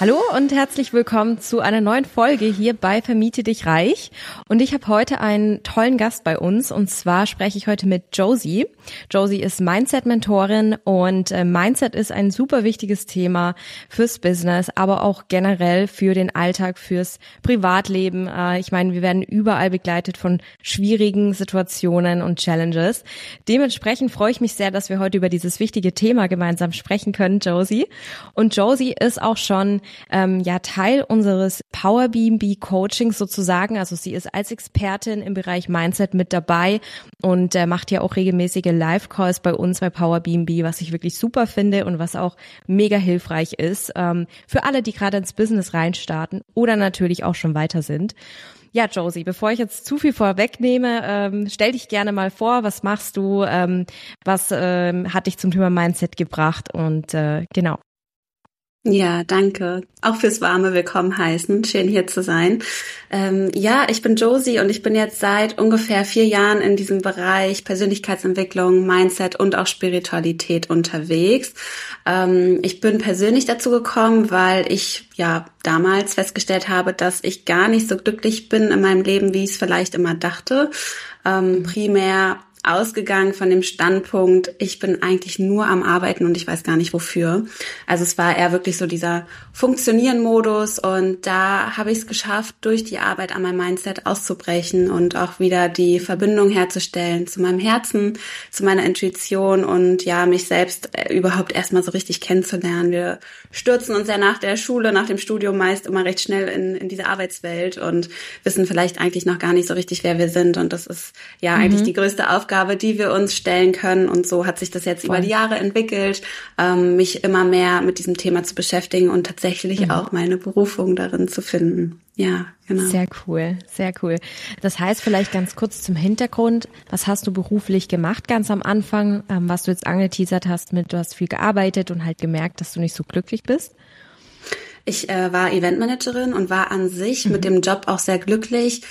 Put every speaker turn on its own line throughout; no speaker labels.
Hallo und herzlich willkommen zu einer neuen Folge hier bei Vermiete dich reich. Und ich habe heute einen tollen Gast bei uns und zwar spreche ich heute mit Josie. Josie ist Mindset-Mentorin und äh, Mindset ist ein super wichtiges Thema fürs Business, aber auch generell für den Alltag, fürs Privatleben. Äh, ich meine, wir werden überall begleitet von schwierigen Situationen und Challenges. Dementsprechend freue ich mich sehr, dass wir heute über dieses wichtige Thema gemeinsam sprechen können, Josie. Und Josie ist auch schon ähm, ja Teil unseres Power BNB Coachings sozusagen. Also sie ist als Expertin im Bereich Mindset mit dabei und äh, macht ja auch regelmäßige Live-Calls bei uns bei Power BNB, was ich wirklich super finde und was auch mega hilfreich ist ähm, für alle, die gerade ins Business reinstarten oder natürlich auch schon weiter sind. Ja, Josie, bevor ich jetzt zu viel vorwegnehme, ähm, stell dich gerne mal vor, was machst du, ähm, was ähm, hat dich zum Thema Mindset gebracht und äh, genau.
Ja, danke. Auch fürs warme Willkommen heißen. Schön hier zu sein. Ähm, ja, ich bin Josie und ich bin jetzt seit ungefähr vier Jahren in diesem Bereich Persönlichkeitsentwicklung, Mindset und auch Spiritualität unterwegs. Ähm, ich bin persönlich dazu gekommen, weil ich ja damals festgestellt habe, dass ich gar nicht so glücklich bin in meinem Leben, wie ich es vielleicht immer dachte. Ähm, primär ausgegangen von dem Standpunkt, ich bin eigentlich nur am Arbeiten und ich weiß gar nicht wofür. Also es war eher wirklich so dieser Funktionieren-Modus und da habe ich es geschafft, durch die Arbeit an meinem Mindset auszubrechen und auch wieder die Verbindung herzustellen zu meinem Herzen, zu meiner Intuition und ja, mich selbst äh, überhaupt erstmal so richtig kennenzulernen. Wir stürzen uns ja nach der Schule, nach dem Studium meist immer recht schnell in, in diese Arbeitswelt und wissen vielleicht eigentlich noch gar nicht so richtig, wer wir sind und das ist ja mhm. eigentlich die größte Aufgabe, Aufgabe, die wir uns stellen können. Und so hat sich das jetzt Voll. über die Jahre entwickelt, ähm, mich immer mehr mit diesem Thema zu beschäftigen und tatsächlich mhm. auch meine Berufung darin zu finden. Ja, genau.
Sehr cool, sehr cool. Das heißt vielleicht ganz kurz zum Hintergrund, was hast du beruflich gemacht ganz am Anfang, ähm, was du jetzt angeteasert hast mit, du hast viel gearbeitet und halt gemerkt, dass du nicht so glücklich bist?
Ich äh, war Eventmanagerin und war an sich mhm. mit dem Job auch sehr glücklich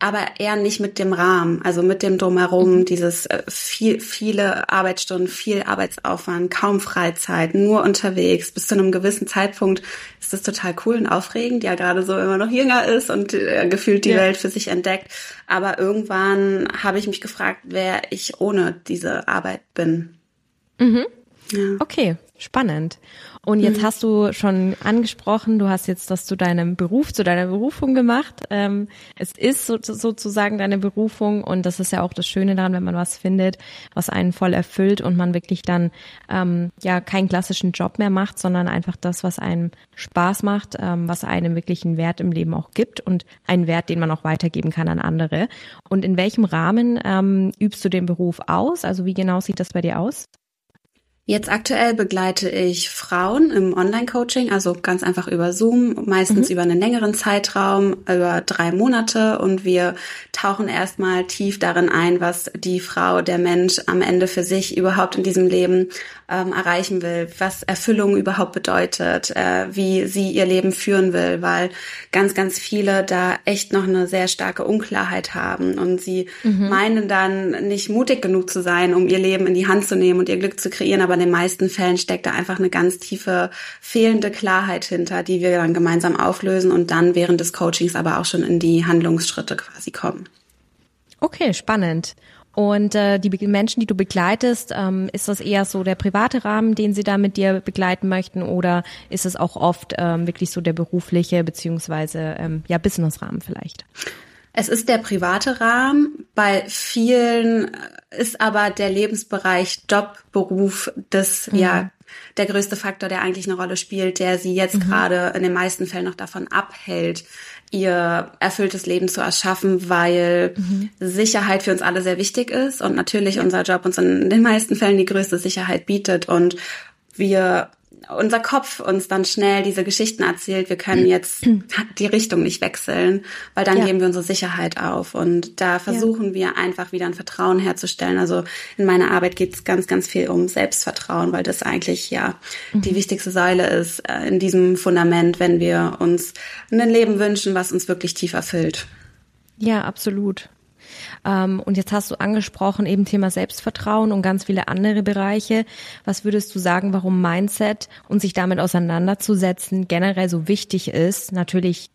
aber eher nicht mit dem Rahmen, also mit dem drumherum, mhm. dieses äh, viel, viele Arbeitsstunden, viel Arbeitsaufwand, kaum Freizeit, nur unterwegs. Bis zu einem gewissen Zeitpunkt ist das total cool und aufregend, ja gerade so, wenn man noch jünger ist und äh, gefühlt die ja. Welt für sich entdeckt. Aber irgendwann habe ich mich gefragt, wer ich ohne diese Arbeit bin.
Mhm. Ja. Okay, spannend. Und jetzt mhm. hast du schon angesprochen, du hast jetzt das zu deinem Beruf, zu deiner Berufung gemacht. Ähm, es ist so, sozusagen deine Berufung und das ist ja auch das Schöne daran, wenn man was findet, was einen voll erfüllt und man wirklich dann ähm, ja keinen klassischen Job mehr macht, sondern einfach das, was einem Spaß macht, ähm, was einem wirklich einen Wert im Leben auch gibt und einen Wert, den man auch weitergeben kann an andere. Und in welchem Rahmen ähm, übst du den Beruf aus? Also wie genau sieht das bei dir aus?
Jetzt aktuell begleite ich Frauen im Online-Coaching, also ganz einfach über Zoom, meistens mhm. über einen längeren Zeitraum, über drei Monate. Und wir tauchen erstmal tief darin ein, was die Frau, der Mensch am Ende für sich überhaupt in diesem Leben ähm, erreichen will, was Erfüllung überhaupt bedeutet, äh, wie sie ihr Leben führen will, weil ganz, ganz viele da echt noch eine sehr starke Unklarheit haben und sie mhm. meinen dann nicht mutig genug zu sein, um ihr Leben in die Hand zu nehmen und ihr Glück zu kreieren, aber in den meisten Fällen steckt da einfach eine ganz tiefe fehlende Klarheit hinter, die wir dann gemeinsam auflösen und dann während des Coachings aber auch schon in die Handlungsschritte quasi kommen.
Okay, spannend. Und äh, die Menschen, die du begleitest, ähm, ist das eher so der private Rahmen, den sie da mit dir begleiten möchten, oder ist es auch oft ähm, wirklich so der berufliche beziehungsweise ähm, ja Business-Rahmen vielleicht?
Es ist der private Rahmen. Bei vielen ist aber der Lebensbereich Job, Beruf das mhm. ja der größte Faktor, der eigentlich eine Rolle spielt, der sie jetzt mhm. gerade in den meisten Fällen noch davon abhält, ihr erfülltes Leben zu erschaffen, weil mhm. Sicherheit für uns alle sehr wichtig ist und natürlich unser Job uns in den meisten Fällen die größte Sicherheit bietet und wir unser Kopf uns dann schnell diese Geschichten erzählt, wir können jetzt die Richtung nicht wechseln, weil dann ja. geben wir unsere Sicherheit auf. Und da versuchen ja. wir einfach wieder ein Vertrauen herzustellen. Also in meiner Arbeit geht es ganz, ganz viel um Selbstvertrauen, weil das eigentlich ja mhm. die wichtigste Säule ist äh, in diesem Fundament, wenn wir uns ein Leben wünschen, was uns wirklich tief erfüllt.
Ja, absolut. Ähm, und jetzt hast du angesprochen eben Thema Selbstvertrauen und ganz viele andere Bereiche. Was würdest du sagen, warum Mindset und sich damit auseinanderzusetzen generell so wichtig ist? Natürlich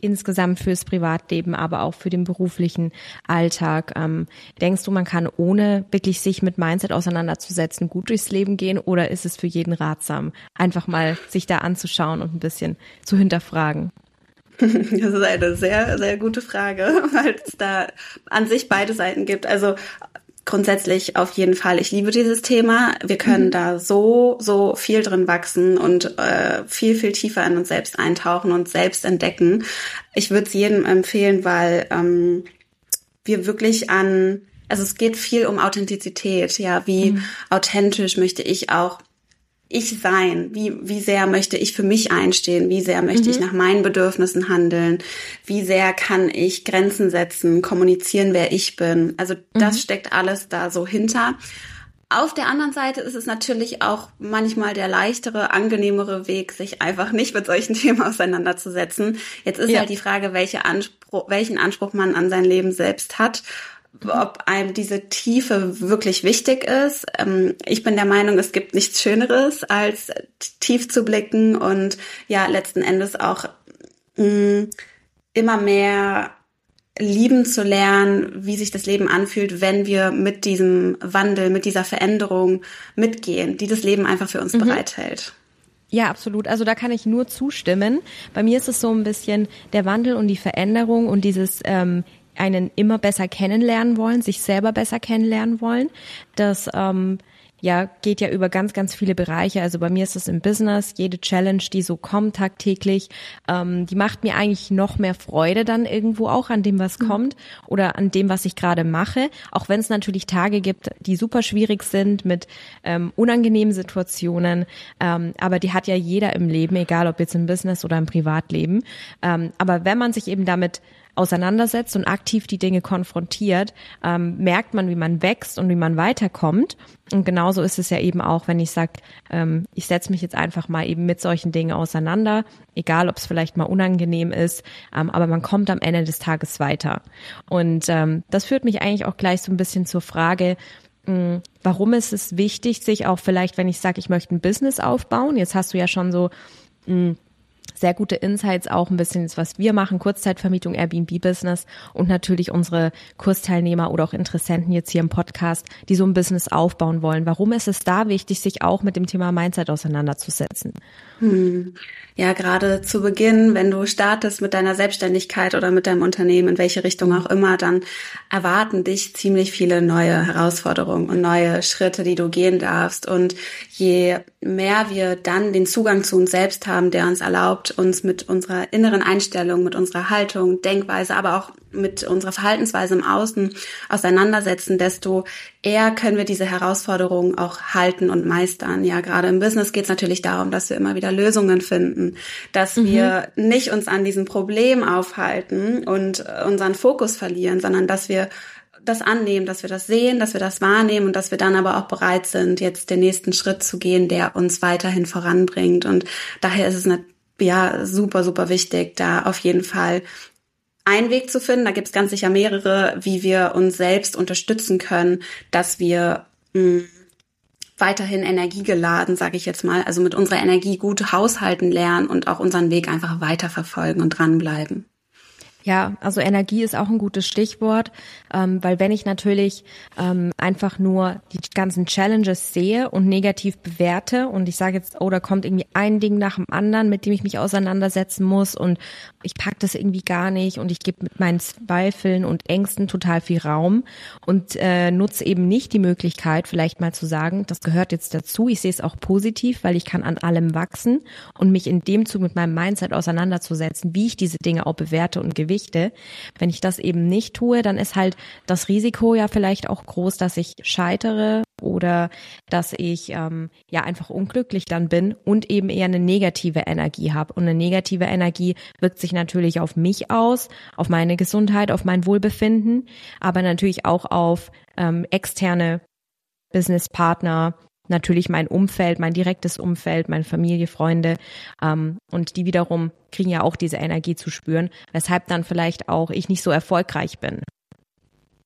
insgesamt fürs Privatleben, aber auch für den beruflichen Alltag. Ähm, denkst du, man kann ohne wirklich sich mit Mindset auseinanderzusetzen gut durchs Leben gehen oder ist es für jeden ratsam, einfach mal sich da anzuschauen und ein bisschen zu hinterfragen?
Das ist eine sehr, sehr gute Frage, weil es da an sich beide Seiten gibt. Also grundsätzlich auf jeden Fall. Ich liebe dieses Thema. Wir können mhm. da so, so viel drin wachsen und äh, viel, viel tiefer in uns selbst eintauchen und selbst entdecken. Ich würde es jedem empfehlen, weil ähm, wir wirklich an, also es geht viel um Authentizität. Ja, wie mhm. authentisch möchte ich auch ich sein? Wie, wie sehr möchte ich für mich einstehen? Wie sehr möchte mhm. ich nach meinen Bedürfnissen handeln? Wie sehr kann ich Grenzen setzen, kommunizieren, wer ich bin? Also das mhm. steckt alles da so hinter. Auf der anderen Seite ist es natürlich auch manchmal der leichtere, angenehmere Weg, sich einfach nicht mit solchen Themen auseinanderzusetzen. Jetzt ist ja. halt die Frage, welche Anspruch, welchen Anspruch man an sein Leben selbst hat ob einem diese Tiefe wirklich wichtig ist. Ähm, ich bin der Meinung, es gibt nichts Schöneres, als tief zu blicken und ja, letzten Endes auch mh, mm, immer mehr lieben zu lernen, wie sich das Leben anfühlt, wenn wir mit diesem Wandel, mit dieser Veränderung mitgehen, die das Leben einfach für uns mhm. bereithält.
Ja, absolut. Also da kann ich nur zustimmen. Bei mir ist es so ein bisschen der Wandel und die Veränderung und dieses ähm, einen immer besser kennenlernen wollen, sich selber besser kennenlernen wollen. Das ähm, ja, geht ja über ganz, ganz viele Bereiche. Also bei mir ist es im Business, jede Challenge, die so kommt tagtäglich, ähm, die macht mir eigentlich noch mehr Freude dann irgendwo auch an dem, was mhm. kommt oder an dem, was ich gerade mache. Auch wenn es natürlich Tage gibt, die super schwierig sind mit ähm, unangenehmen Situationen. Ähm, aber die hat ja jeder im Leben, egal ob jetzt im Business oder im Privatleben. Ähm, aber wenn man sich eben damit auseinandersetzt und aktiv die Dinge konfrontiert, ähm, merkt man, wie man wächst und wie man weiterkommt. Und genauso ist es ja eben auch, wenn ich sage, ähm, ich setze mich jetzt einfach mal eben mit solchen Dingen auseinander, egal ob es vielleicht mal unangenehm ist, ähm, aber man kommt am Ende des Tages weiter. Und ähm, das führt mich eigentlich auch gleich so ein bisschen zur Frage, mh, warum ist es wichtig, sich auch vielleicht, wenn ich sage, ich möchte ein Business aufbauen, jetzt hast du ja schon so mh, sehr gute Insights auch ein bisschen, was wir machen, Kurzzeitvermietung, Airbnb-Business und natürlich unsere Kursteilnehmer oder auch Interessenten jetzt hier im Podcast, die so ein Business aufbauen wollen. Warum ist es da wichtig, sich auch mit dem Thema Mindset auseinanderzusetzen?
Hm. Ja, gerade zu Beginn, wenn du startest mit deiner Selbstständigkeit oder mit deinem Unternehmen, in welche Richtung auch immer, dann erwarten dich ziemlich viele neue Herausforderungen und neue Schritte, die du gehen darfst. Und je mehr wir dann den Zugang zu uns selbst haben, der uns erlaubt, uns mit unserer inneren Einstellung, mit unserer Haltung, Denkweise, aber auch mit unserer Verhaltensweise im Außen auseinandersetzen, desto eher können wir diese Herausforderungen auch halten und meistern. Ja, gerade im Business geht es natürlich darum, dass wir immer wieder Lösungen finden, dass mhm. wir nicht uns an diesem Problem aufhalten und unseren Fokus verlieren, sondern dass wir das annehmen, dass wir das sehen, dass wir das wahrnehmen und dass wir dann aber auch bereit sind, jetzt den nächsten Schritt zu gehen, der uns weiterhin voranbringt. Und daher ist es eine, ja super, super wichtig, da auf jeden Fall einen Weg zu finden. Da gibt es ganz sicher mehrere, wie wir uns selbst unterstützen können, dass wir mh, hm, weiterhin energiegeladen, sage ich jetzt mal, also mit unserer Energie gut haushalten lernen und auch unseren Weg einfach weiterverfolgen und dranbleiben.
Ja, also Energie ist auch ein gutes Stichwort, ähm, weil wenn ich natürlich ähm, einfach nur die ganzen Challenges sehe und negativ bewerte und ich sage jetzt, oh, da kommt irgendwie ein Ding nach dem anderen, mit dem ich mich auseinandersetzen muss und ich pack das irgendwie gar nicht und ich gebe mit meinen Zweifeln und Ängsten total viel Raum und äh, nutze eben nicht die Möglichkeit, vielleicht mal zu sagen, das gehört jetzt dazu. Ich sehe es auch positiv, weil ich kann an allem wachsen und mich in dem Zug mit meinem Mindset auseinanderzusetzen, wie ich diese Dinge auch bewerte und gewichte. Wenn ich das eben nicht tue, dann ist halt das Risiko ja vielleicht auch groß, dass ich scheitere oder dass ich ähm, ja einfach unglücklich dann bin und eben eher eine negative Energie habe. Und eine negative Energie wirkt sich natürlich auf mich aus, auf meine Gesundheit, auf mein Wohlbefinden, aber natürlich auch auf ähm, externe Businesspartner, natürlich mein Umfeld, mein direktes Umfeld, meine Familie, Freunde. Ähm, und die wiederum kriegen ja auch diese Energie zu spüren, weshalb dann vielleicht auch ich nicht so erfolgreich bin.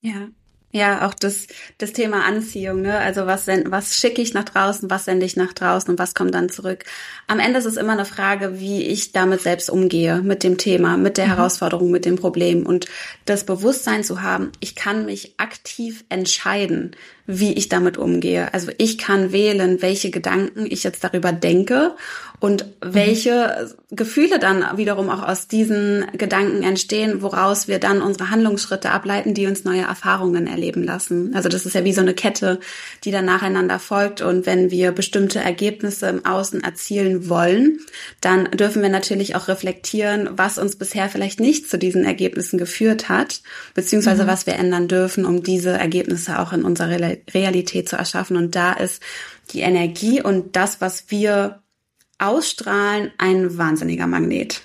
Ja, ja, auch das, das Thema Anziehung, ne? Also was, was schicke ich nach draußen, was sende ich nach draußen und was kommt dann zurück? Am Ende ist es immer eine Frage, wie ich damit selbst umgehe, mit dem Thema, mit der mhm. Herausforderung, mit dem Problem und das Bewusstsein zu haben, ich kann mich aktiv entscheiden, wie ich damit umgehe. Also ich kann wählen, welche Gedanken ich jetzt darüber denke und welche mhm. Gefühle dann wiederum auch aus diesen Gedanken entstehen, woraus wir dann unsere Handlungsschritte ableiten, die uns neue Erfahrungen erleben lassen. Also das ist ja wie so eine Kette, die dann nacheinander folgt. Und wenn wir bestimmte Ergebnisse im Außen erzielen wollen, dann dürfen wir natürlich auch reflektieren, was uns bisher vielleicht nicht zu diesen Ergebnissen geführt hat, beziehungsweise mhm. was wir ändern dürfen, um diese Ergebnisse auch in unserer Realität zu erschaffen. Und da ist die Energie und das, was wir ausstrahlen, ein wahnsinniger Magnet.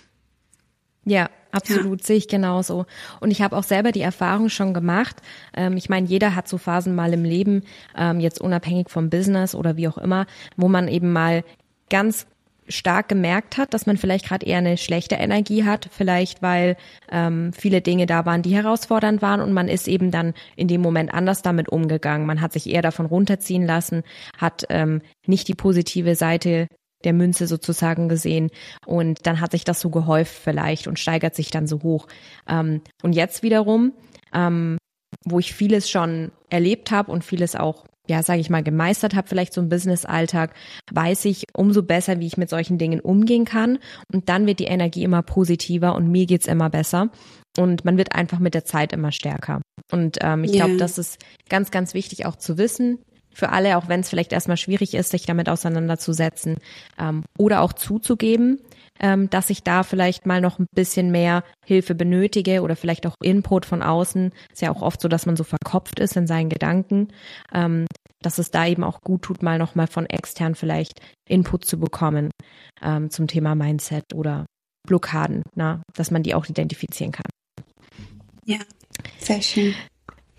Ja, absolut, ja. sehe ich genauso. Und ich habe auch selber die Erfahrung schon gemacht. Ähm, ich meine, jeder hat so Phasen mal im Leben, ähm, jetzt unabhängig vom Business oder wie auch immer, wo man eben mal ganz stark gemerkt hat, dass man vielleicht gerade eher eine schlechte Energie hat, vielleicht weil ähm, viele Dinge da waren, die herausfordernd waren und man ist eben dann in dem Moment anders damit umgegangen. Man hat sich eher davon runterziehen lassen, hat ähm, nicht die positive Seite der Münze sozusagen gesehen. Und dann hat sich das so gehäuft vielleicht und steigert sich dann so hoch. Ähm, und jetzt wiederum, ähm, wo ich vieles schon erlebt habe und vieles auch, ja, sage ich mal, gemeistert habe, vielleicht so im Business-Alltag, weiß ich umso besser, wie ich mit solchen Dingen umgehen kann. Und dann wird die Energie immer positiver und mir geht's immer besser. Und man wird einfach mit der Zeit immer stärker. Und ähm, ich yeah. glaube, das ist ganz, ganz wichtig auch zu wissen für alle, auch wenn es vielleicht erstmal schwierig ist, sich damit auseinanderzusetzen ähm, oder auch zuzugeben, ähm, dass ich da vielleicht mal noch ein bisschen mehr Hilfe benötige oder vielleicht auch Input von außen. Ist ja auch oft so, dass man so verkopft ist in seinen Gedanken, ähm, dass es da eben auch gut tut, mal noch mal von extern vielleicht Input zu bekommen ähm, zum Thema Mindset oder Blockaden, na, dass man die auch identifizieren kann.
Ja, sehr schön.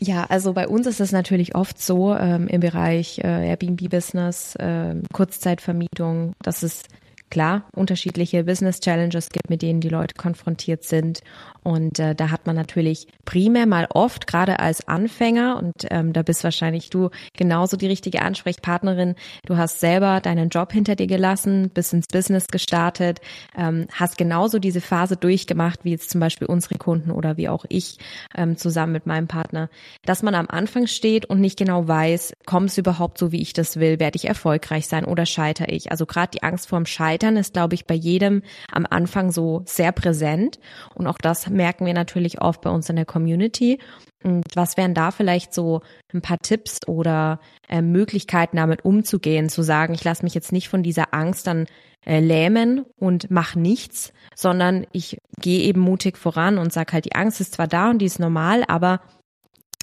Ja, also bei uns ist es natürlich oft so ähm, im Bereich äh, Airbnb-Business, äh, Kurzzeitvermietung, dass es klar unterschiedliche Business Challenges gibt, mit denen die Leute konfrontiert sind. Und äh, da hat man natürlich primär mal oft, gerade als Anfänger, und ähm, da bist wahrscheinlich du genauso die richtige Ansprechpartnerin. Du hast selber deinen Job hinter dir gelassen, bist ins Business gestartet, ähm, hast genauso diese Phase durchgemacht, wie jetzt zum Beispiel unsere Kunden oder wie auch ich ähm, zusammen mit meinem Partner, dass man am Anfang steht und nicht genau weiß, kommt es überhaupt so, wie ich das will, werde ich erfolgreich sein oder scheitere ich. Also gerade die Angst vorm Scheitern ist, glaube ich, bei jedem am Anfang so sehr präsent. Und auch das merken wir natürlich oft bei uns in der Community. Und was wären da vielleicht so ein paar Tipps oder äh, Möglichkeiten, damit umzugehen, zu sagen, ich lasse mich jetzt nicht von dieser Angst dann äh, lähmen und mach nichts, sondern ich gehe eben mutig voran und sag halt, die Angst ist zwar da und die ist normal, aber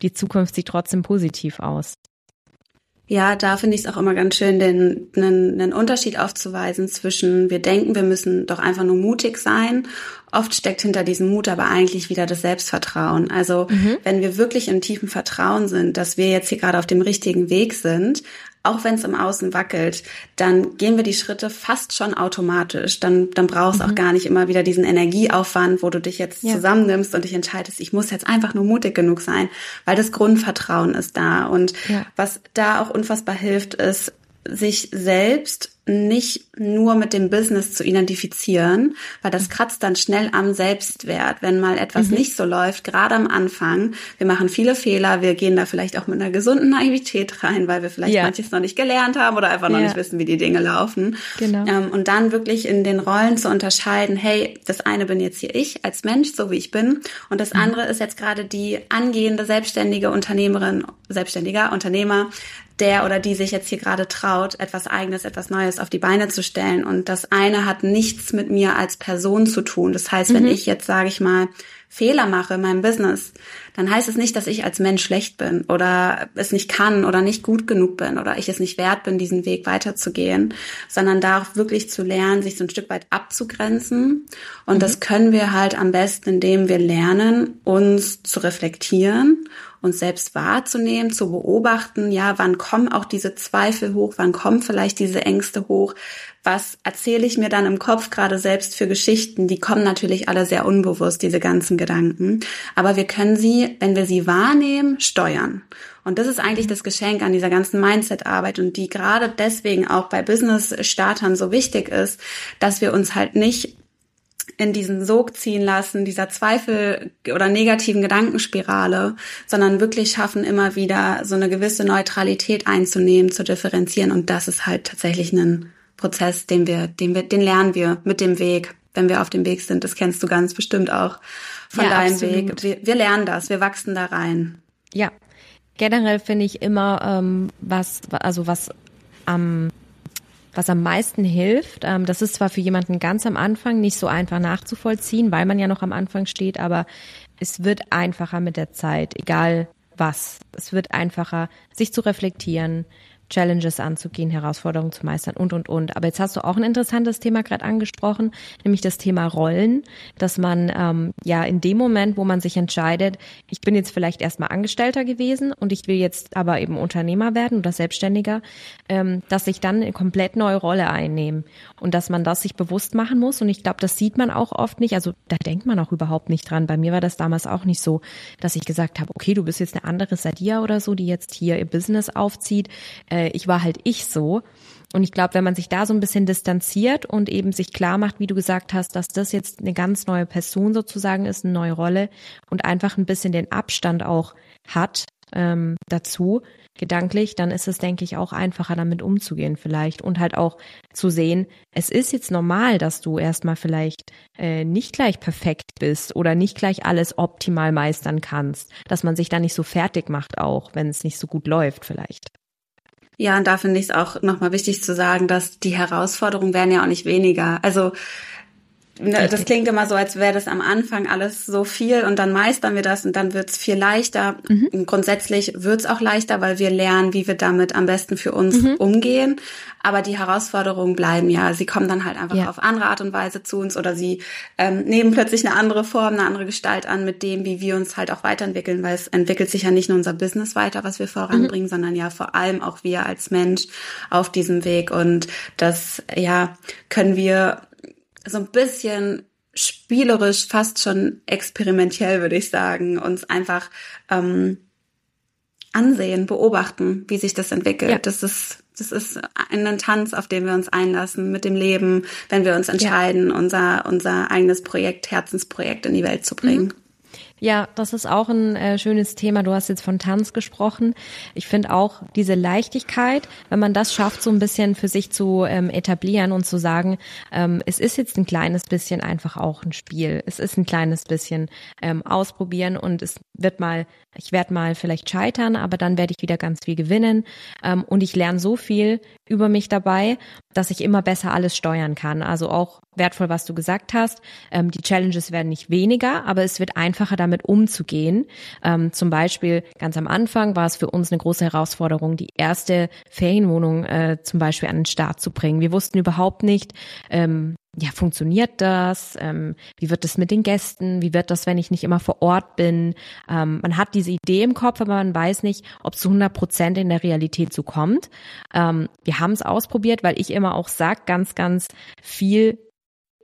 die Zukunft sieht trotzdem positiv aus.
Ja, da finde ich es auch immer ganz schön, den, einen, einen Unterschied aufzuweisen zwischen, wir denken, wir müssen doch einfach nur mutig sein. Oft steckt hinter diesem Mut aber eigentlich wieder das Selbstvertrauen. Also mhm. wenn wir wirklich im tiefen Vertrauen sind, dass wir jetzt hier gerade auf dem richtigen Weg sind, auch wenn es im Außen wackelt, dann gehen wir die Schritte fast schon automatisch. Dann, dann brauchst du mhm. auch gar nicht immer wieder diesen Energieaufwand, wo du dich jetzt ja. zusammennimmst und dich entscheidest, ich muss jetzt einfach nur mutig genug sein, weil das Grundvertrauen ist da. Und ja. was da auch unfassbar hilft, ist, sich selbst nicht nur mit dem Business zu identifizieren, weil das kratzt dann schnell am Selbstwert, wenn mal etwas mhm. nicht so läuft, gerade am Anfang. Wir machen viele Fehler, wir gehen da vielleicht auch mit einer gesunden Naivität rein, weil wir vielleicht ja. manches noch nicht gelernt haben oder einfach noch ja. nicht wissen, wie die Dinge laufen. Genau. Ähm, und dann wirklich in den Rollen zu unterscheiden, hey, das eine bin jetzt hier ich als Mensch, so wie ich bin, und das mhm. andere ist jetzt gerade die angehende selbstständige Unternehmerin, selbstständiger Unternehmer, der oder die sich jetzt hier gerade traut, etwas Eigenes, etwas Neues auf die Beine zu stellen. Und das eine hat nichts mit mir als Person zu tun. Das heißt, wenn mhm. ich jetzt, sage ich mal, Fehler mache in meinem Business, dann heißt es nicht, dass ich als Mensch schlecht bin oder es nicht kann oder nicht gut genug bin oder ich es nicht wert bin, diesen Weg weiterzugehen, sondern da auch wirklich zu lernen, sich so ein Stück weit abzugrenzen. Und mhm. das können wir halt am besten, indem wir lernen, uns zu reflektieren uns selbst wahrzunehmen, zu beobachten, ja, wann kommen auch diese Zweifel hoch, wann kommen vielleicht diese Ängste hoch, was erzähle ich mir dann im Kopf gerade selbst für Geschichten, die kommen natürlich alle sehr unbewusst, diese ganzen Gedanken, aber wir können sie, wenn wir sie wahrnehmen, steuern. Und das ist eigentlich das Geschenk an dieser ganzen Mindset-Arbeit und die gerade deswegen auch bei Business-Startern so wichtig ist, dass wir uns halt nicht in diesen Sog ziehen lassen, dieser Zweifel oder negativen Gedankenspirale, sondern wirklich schaffen, immer wieder so eine gewisse Neutralität einzunehmen, zu differenzieren. Und das ist halt tatsächlich ein Prozess, den wir, den wir, den lernen wir mit dem Weg, wenn wir auf dem Weg sind. Das kennst du ganz bestimmt auch von ja, deinem absolut. Weg. Wir, wir lernen das, wir wachsen da rein.
Ja, generell finde ich immer, ähm, was, also was am was am meisten hilft. Ähm, das ist zwar für jemanden ganz am Anfang nicht so einfach nachzuvollziehen, weil man ja noch am Anfang steht, aber es wird einfacher mit der Zeit, egal was. Es wird einfacher, sich zu reflektieren, Challenges anzugehen, Herausforderungen zu meistern und, und, und. Aber jetzt hast du auch ein interessantes Thema gerade angesprochen, nämlich das Thema Rollen, dass man ähm, ja in dem Moment, wo man sich entscheidet, ich bin jetzt vielleicht erstmal Angestellter gewesen und ich will jetzt aber eben Unternehmer werden oder Selbstständiger, ähm, dass ich dann eine komplett neue Rolle einnehme und dass man das sich bewusst machen muss. Und ich glaube, das sieht man auch oft nicht. Also da denkt man auch überhaupt nicht dran. Bei mir war das damals auch nicht so, dass ich gesagt habe, okay, du bist jetzt eine andere Sadia oder so, die jetzt hier ihr Business aufzieht. Äh, äh, ich war halt ich so. Und ich glaube, wenn man sich da so ein bisschen distanziert und eben sich klar macht, wie du gesagt hast, dass das jetzt eine ganz neue Person sozusagen ist, eine neue Rolle und einfach ein bisschen den Abstand auch hat ähm, dazu, gedanklich, dann ist es, denke ich, auch einfacher damit umzugehen vielleicht und halt auch zu sehen, es ist jetzt normal, dass du erstmal vielleicht äh, nicht gleich perfekt bist oder nicht gleich alles optimal meistern kannst, dass man sich da nicht so fertig macht auch, wenn es nicht so gut läuft vielleicht.
Ja, und da finde ich es auch nochmal wichtig zu sagen, dass die Herausforderungen werden ja auch nicht weniger. Also das klingt immer so, als wäre das am Anfang alles so viel und dann meistern wir das und dann wird's viel leichter. Mhm. Grundsätzlich wird's auch leichter, weil wir lernen, wie wir damit am besten für uns mhm. umgehen. Aber die Herausforderungen bleiben ja. Sie kommen dann halt einfach ja. auf andere Art und Weise zu uns oder sie ähm, nehmen plötzlich eine andere Form, eine andere Gestalt an mit dem, wie wir uns halt auch weiterentwickeln, weil es entwickelt sich ja nicht nur unser Business weiter, was wir voranbringen, mhm. sondern ja vor allem auch wir als Mensch auf diesem Weg. Und das, ja, können wir so ein bisschen spielerisch, fast schon experimentell, würde ich sagen, uns einfach ähm, ansehen, beobachten, wie sich das entwickelt. Ja. Das ist das ist ein Tanz, auf den wir uns einlassen mit dem Leben, wenn wir uns entscheiden, ja. unser unser eigenes Projekt, Herzensprojekt in die Welt zu bringen. Mhm.
Ja, das ist auch ein äh, schönes Thema. Du hast jetzt von Tanz gesprochen. Ich finde auch diese Leichtigkeit, wenn man das schafft, so ein bisschen für sich zu ähm, etablieren und zu sagen, ähm, es ist jetzt ein kleines bisschen einfach auch ein Spiel. Es ist ein kleines bisschen ähm, ausprobieren und es wird mal, ich werde mal vielleicht scheitern, aber dann werde ich wieder ganz viel gewinnen. Ähm, und ich lerne so viel über mich dabei, dass ich immer besser alles steuern kann. Also auch wertvoll, was du gesagt hast. Ähm, die Challenges werden nicht weniger, aber es wird einfacher, damit umzugehen. Ähm, zum Beispiel ganz am Anfang war es für uns eine große Herausforderung, die erste Ferienwohnung äh, zum Beispiel an den Start zu bringen. Wir wussten überhaupt nicht, ähm, ja, funktioniert das? Ähm, wie wird das mit den Gästen? Wie wird das, wenn ich nicht immer vor Ort bin? Ähm, man hat diese Idee im Kopf, aber man weiß nicht, ob es zu 100 Prozent in der Realität so kommt. Ähm, wir haben es ausprobiert, weil ich immer auch sag, ganz, ganz viel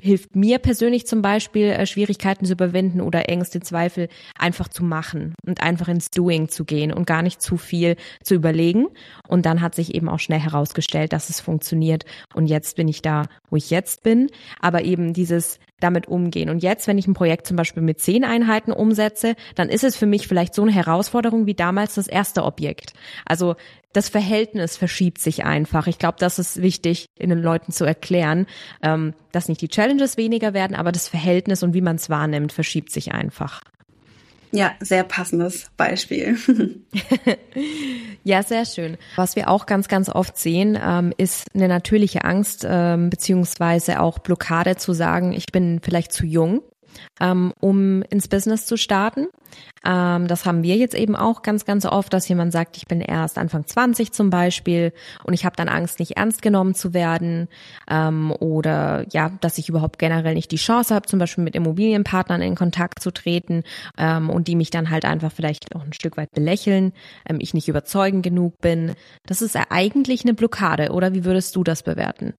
hilft mir persönlich zum Beispiel, äh, Schwierigkeiten zu überwinden oder Ängste, Zweifel einfach zu machen und einfach ins Doing zu gehen und gar nicht zu viel zu überlegen. Und dann hat sich eben auch schnell herausgestellt, dass es funktioniert. Und jetzt bin ich da, wo ich jetzt bin. Aber eben dieses damit umgehen. Und jetzt, wenn ich ein Projekt zum Beispiel mit zehn Einheiten umsetze, dann ist es für mich vielleicht so eine Herausforderung wie damals das erste Objekt. Also das Verhältnis verschiebt sich einfach. Ich glaube, das ist wichtig, in den Leuten zu erklären, ähm, dass nicht die Challenges weniger werden, aber das Verhältnis und wie man es wahrnimmt, verschiebt sich einfach.
Ja, sehr passendes Beispiel.
ja, sehr schön. Was wir auch ganz, ganz oft sehen, ähm, ist eine natürliche Angst ähm, beziehungsweise auch Blockade zu sagen, ich bin vielleicht zu jung ähm, um ins Business zu starten. Ähm, das haben wir jetzt eben auch ganz, ganz oft, dass jemand sagt, ich bin erst Anfang 20 zum Beispiel und ich habe dann Angst, nicht ernst genommen zu werden ähm, oder ja, dass ich überhaupt generell nicht die Chance habe, zum Beispiel mit Immobilienpartnern in Kontakt zu treten ähm, und die mich dann halt einfach vielleicht auch ein Stück weit belächeln, ähm, ich nicht überzeugend genug bin. Das ist eigentlich eine Blockade, oder wie würdest du das bewerten?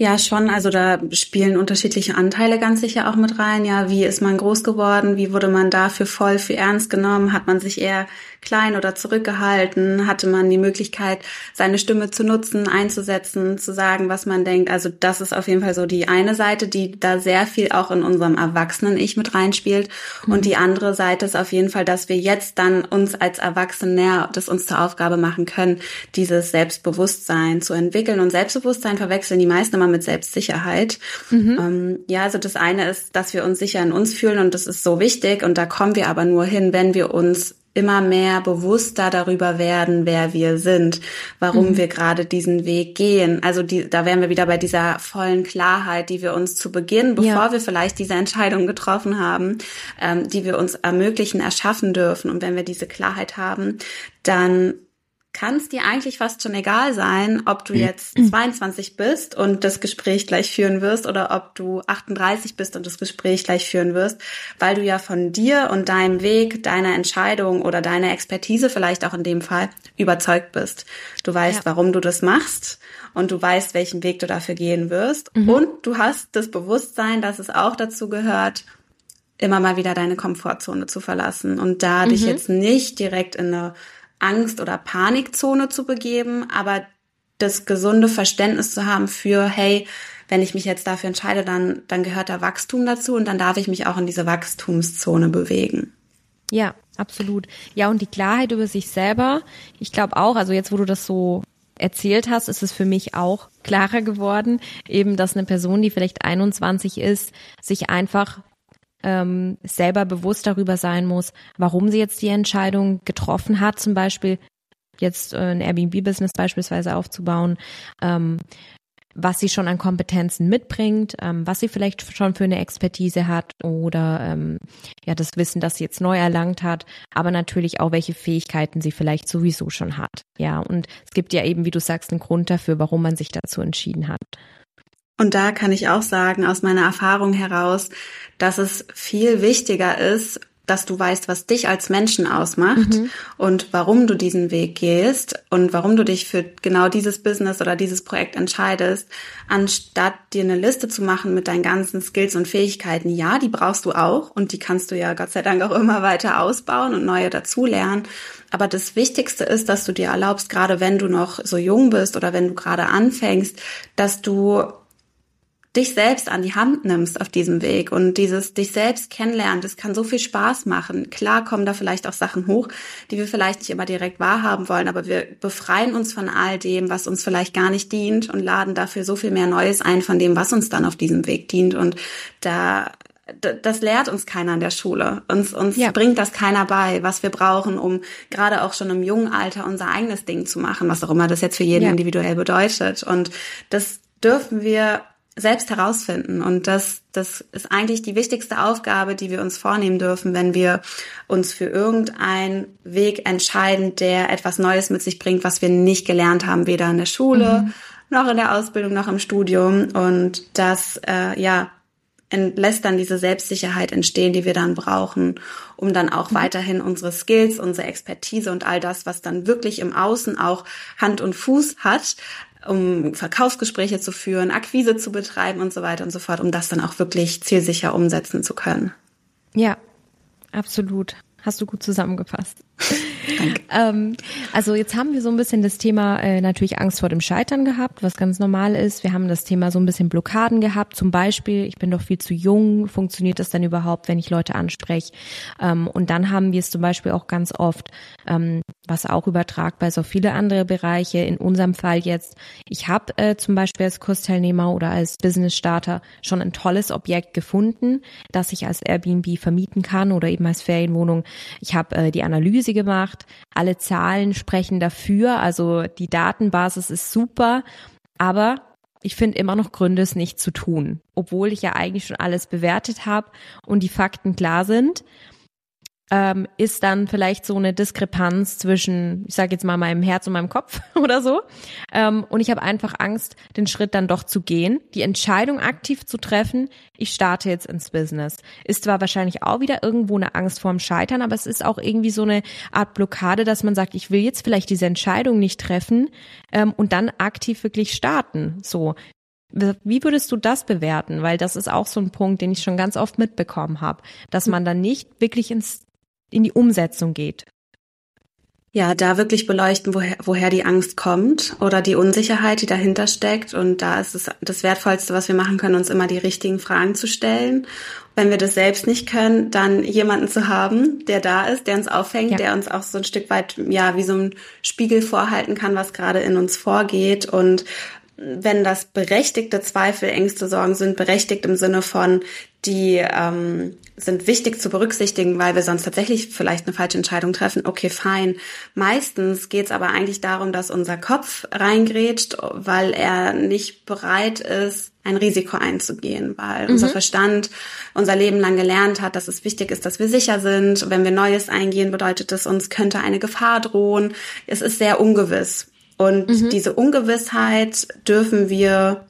Ja, schon. Also da spielen unterschiedliche Anteile ganz sicher auch mit rein. Ja, wie ist man groß geworden? Wie wurde man dafür voll für ernst genommen? Hat man sich eher klein oder zurückgehalten? Hatte man die Möglichkeit, seine Stimme zu nutzen, einzusetzen, zu sagen, was man denkt? Also das ist auf jeden Fall so die eine Seite, die da sehr viel auch in unserem Erwachsenen-Ich mit reinspielt. Mhm. Und die andere Seite ist auf jeden Fall, dass wir jetzt dann uns als Erwachsene das uns zur Aufgabe machen können, dieses Selbstbewusstsein zu entwickeln. Und Selbstbewusstsein verwechseln die meisten immer mit Selbstsicherheit. Mhm. Ähm, ja, also das eine ist, dass wir uns sicher in uns fühlen und das ist so wichtig und da kommen wir aber nur hin, wenn wir uns immer mehr bewusster darüber werden, wer wir sind, warum mhm. wir gerade diesen Weg gehen. Also die, da wären wir wieder bei dieser vollen Klarheit, die wir uns zu Beginn, bevor ja. wir vielleicht diese Entscheidung getroffen haben, ähm, die wir uns ermöglichen, erschaffen dürfen. Und wenn wir diese Klarheit haben, dann kann es dir eigentlich fast schon egal sein, ob du jetzt 22 bist und das Gespräch gleich führen wirst oder ob du 38 bist und das Gespräch gleich führen wirst, weil du ja von dir und deinem Weg, deiner Entscheidung oder deiner Expertise vielleicht auch in dem Fall überzeugt bist. Du weißt, ja. warum du das machst und du weißt, welchen Weg du dafür gehen wirst mhm. und du hast das Bewusstsein, dass es auch dazu gehört, immer mal wieder deine Komfortzone zu verlassen und da mhm. dich jetzt nicht direkt in eine Angst- oder Panikzone zu begeben, aber das gesunde Verständnis zu haben für, hey, wenn ich mich jetzt dafür entscheide, dann, dann gehört da Wachstum dazu und dann darf ich mich auch in diese Wachstumszone bewegen.
Ja, absolut. Ja, und die Klarheit über sich selber, ich glaube auch, also jetzt, wo du das so erzählt hast, ist es für mich auch klarer geworden, eben, dass eine Person, die vielleicht 21 ist, sich einfach ähm, selber bewusst darüber sein muss, warum sie jetzt die Entscheidung getroffen hat, zum Beispiel jetzt äh, ein Airbnb-Business beispielsweise aufzubauen, ähm, was sie schon an Kompetenzen mitbringt, ähm, was sie vielleicht schon für eine Expertise hat oder ähm, ja das Wissen, das sie jetzt neu erlangt hat, aber natürlich auch welche Fähigkeiten sie vielleicht sowieso schon hat. Ja, und es gibt ja eben, wie du sagst, einen Grund dafür, warum man sich dazu entschieden hat.
Und da kann ich auch sagen, aus meiner Erfahrung heraus, dass es viel wichtiger ist, dass du weißt, was dich als Menschen ausmacht mhm. und warum du diesen Weg gehst und warum du dich für genau dieses Business oder dieses Projekt entscheidest, anstatt dir eine Liste zu machen mit deinen ganzen Skills und Fähigkeiten. Ja, die brauchst du auch und die kannst du ja Gott sei Dank auch immer weiter ausbauen und neue dazulernen. Aber das Wichtigste ist, dass du dir erlaubst, gerade wenn du noch so jung bist oder wenn du gerade anfängst, dass du dich selbst an die Hand nimmst auf diesem Weg und dieses dich selbst kennenlernen, das kann so viel Spaß machen. Klar kommen da vielleicht auch Sachen hoch, die wir vielleicht nicht immer direkt wahrhaben wollen, aber wir befreien uns von all dem, was uns vielleicht gar nicht dient und laden dafür so viel mehr Neues ein von dem, was uns dann auf diesem Weg dient und da das lehrt uns keiner in der Schule. Uns, uns ja. bringt das keiner bei, was wir brauchen, um gerade auch schon im jungen Alter unser eigenes Ding zu machen, was auch immer das jetzt für jeden ja. individuell bedeutet. Und das dürfen wir selbst herausfinden. Und das, das ist eigentlich die wichtigste Aufgabe, die wir uns vornehmen dürfen, wenn wir uns für irgendeinen Weg entscheiden, der etwas Neues mit sich bringt, was wir nicht gelernt haben, weder in der Schule mhm. noch in der Ausbildung noch im Studium. Und das, äh, ja, lässt dann diese Selbstsicherheit entstehen, die wir dann brauchen, um dann auch mhm. weiterhin unsere Skills, unsere Expertise und all das, was dann wirklich im Außen auch Hand und Fuß hat, um Verkaufsgespräche zu führen, Akquise zu betreiben und so weiter und so fort, um das dann auch wirklich zielsicher umsetzen zu können.
Ja, absolut. Hast du gut zusammengefasst. Ähm, also jetzt haben wir so ein bisschen das Thema äh, natürlich Angst vor dem Scheitern gehabt, was ganz normal ist. Wir haben das Thema so ein bisschen Blockaden gehabt. Zum Beispiel, ich bin doch viel zu jung. Funktioniert das dann überhaupt, wenn ich Leute anspreche? Ähm, und dann haben wir es zum Beispiel auch ganz oft, ähm, was auch übertragbar ist auf viele andere Bereiche. In unserem Fall jetzt, ich habe äh, zum Beispiel als Kursteilnehmer oder als Business Starter schon ein tolles Objekt gefunden, das ich als Airbnb vermieten kann oder eben als Ferienwohnung. Ich habe äh, die Analyse gemacht, alle Zahlen sprechen dafür, also die Datenbasis ist super, aber ich finde immer noch Gründe, es nicht zu tun, obwohl ich ja eigentlich schon alles bewertet habe und die Fakten klar sind ähm, ist dann vielleicht so eine Diskrepanz zwischen, ich sage jetzt mal, meinem Herz und meinem Kopf oder so. Ähm, und ich habe einfach Angst, den Schritt dann doch zu gehen, die Entscheidung aktiv zu treffen, ich starte jetzt ins Business. Ist zwar wahrscheinlich auch wieder irgendwo eine Angst vorm Scheitern, aber es ist auch irgendwie so eine Art Blockade, dass man sagt, ich will jetzt vielleicht diese Entscheidung nicht treffen ähm, und dann aktiv wirklich starten. So, wie würdest du das bewerten? Weil das ist auch so ein Punkt, den ich schon ganz oft mitbekommen habe, dass man dann nicht wirklich ins in die Umsetzung geht.
Ja, da wirklich beleuchten, woher, woher die Angst kommt oder die Unsicherheit, die dahinter steckt. Und da ist es das Wertvollste, was wir machen können, uns immer die richtigen Fragen zu stellen. Wenn wir das selbst nicht können, dann jemanden zu haben, der da ist, der uns auffängt, ja. der uns auch so ein Stück weit, ja, wie so ein Spiegel vorhalten kann, was gerade in uns vorgeht und wenn das berechtigte Zweifel, Ängste, Sorgen sind, berechtigt im Sinne von, die ähm, sind wichtig zu berücksichtigen, weil wir sonst tatsächlich vielleicht eine falsche Entscheidung treffen. Okay, fein. Meistens geht es aber eigentlich darum, dass unser Kopf reingrätscht, weil er nicht bereit ist, ein Risiko einzugehen, weil mhm. unser Verstand unser Leben lang gelernt hat, dass es wichtig ist, dass wir sicher sind. Wenn wir Neues eingehen, bedeutet es, uns könnte eine Gefahr drohen. Es ist sehr ungewiss. Und mhm. diese Ungewissheit dürfen wir